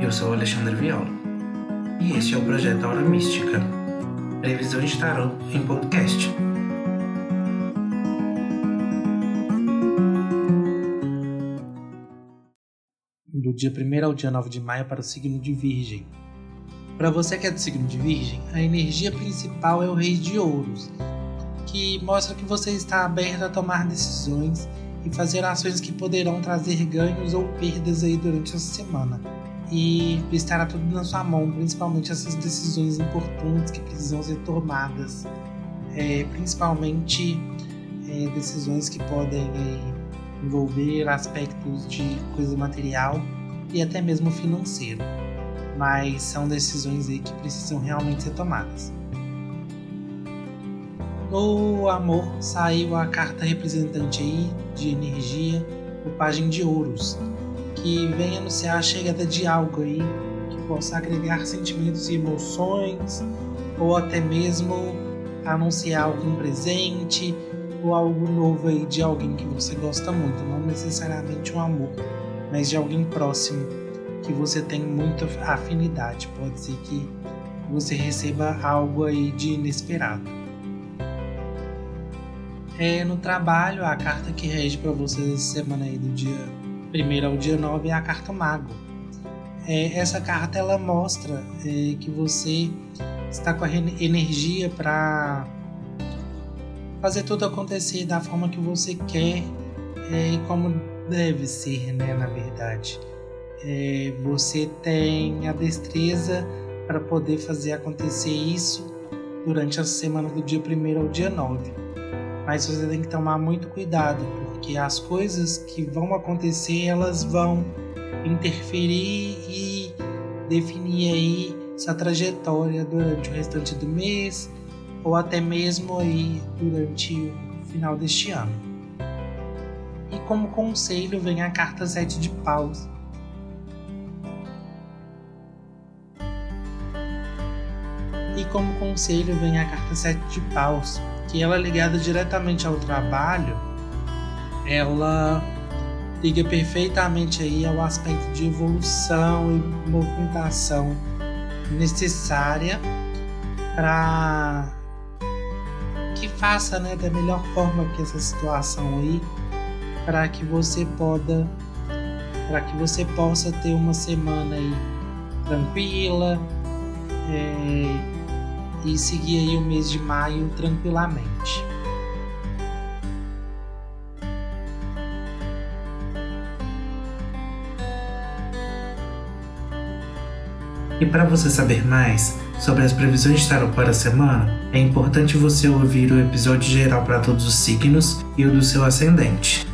Eu sou Alexandre Viola e este é o projeto Aura Mística, previsão de tarot em podcast. Do dia 1 ao dia 9 de maio para o signo de Virgem. Para você que é do signo de Virgem, a energia principal é o Rei de Ouros, que mostra que você está aberto a tomar decisões e fazer ações que poderão trazer ganhos ou perdas aí durante essa semana. E estará tudo na sua mão, principalmente essas decisões importantes que precisam ser tomadas, é, principalmente é, decisões que podem é, envolver aspectos de coisa material e até mesmo financeiro, mas são decisões que precisam realmente ser tomadas. No amor saiu a carta representante aí de energia, o Pagem de Ouros, que vem anunciar a chegada de algo aí que possa agregar sentimentos e emoções, ou até mesmo anunciar algum presente ou algo novo aí de alguém que você gosta muito, não necessariamente um amor, mas de alguém próximo que você tem muita afinidade. Pode ser que você receba algo aí de inesperado. É, no trabalho, a carta que rege para vocês essa semana aí do dia 1 ao dia 9 é a carta Mago. É, essa carta ela mostra é, que você está com a energia para fazer tudo acontecer da forma que você quer é, e como deve ser, né, na verdade. É, você tem a destreza para poder fazer acontecer isso durante a semana do dia 1 ao dia 9 mas você tem que tomar muito cuidado, porque as coisas que vão acontecer, elas vão interferir e definir aí sua trajetória durante o restante do mês ou até mesmo aí durante o final deste ano. E como conselho vem a carta 7 de paus. E como conselho vem a carta 7 de paus, que ela é ligada diretamente ao trabalho, ela liga perfeitamente aí ao aspecto de evolução e movimentação necessária para que faça né, da melhor forma que essa situação aí para que você possa para que você possa ter uma semana aí tranquila é, e seguir aí o mês de maio tranquilamente. E para você saber mais sobre as previsões de tarot para a semana, é importante você ouvir o episódio geral para todos os signos e o do seu ascendente.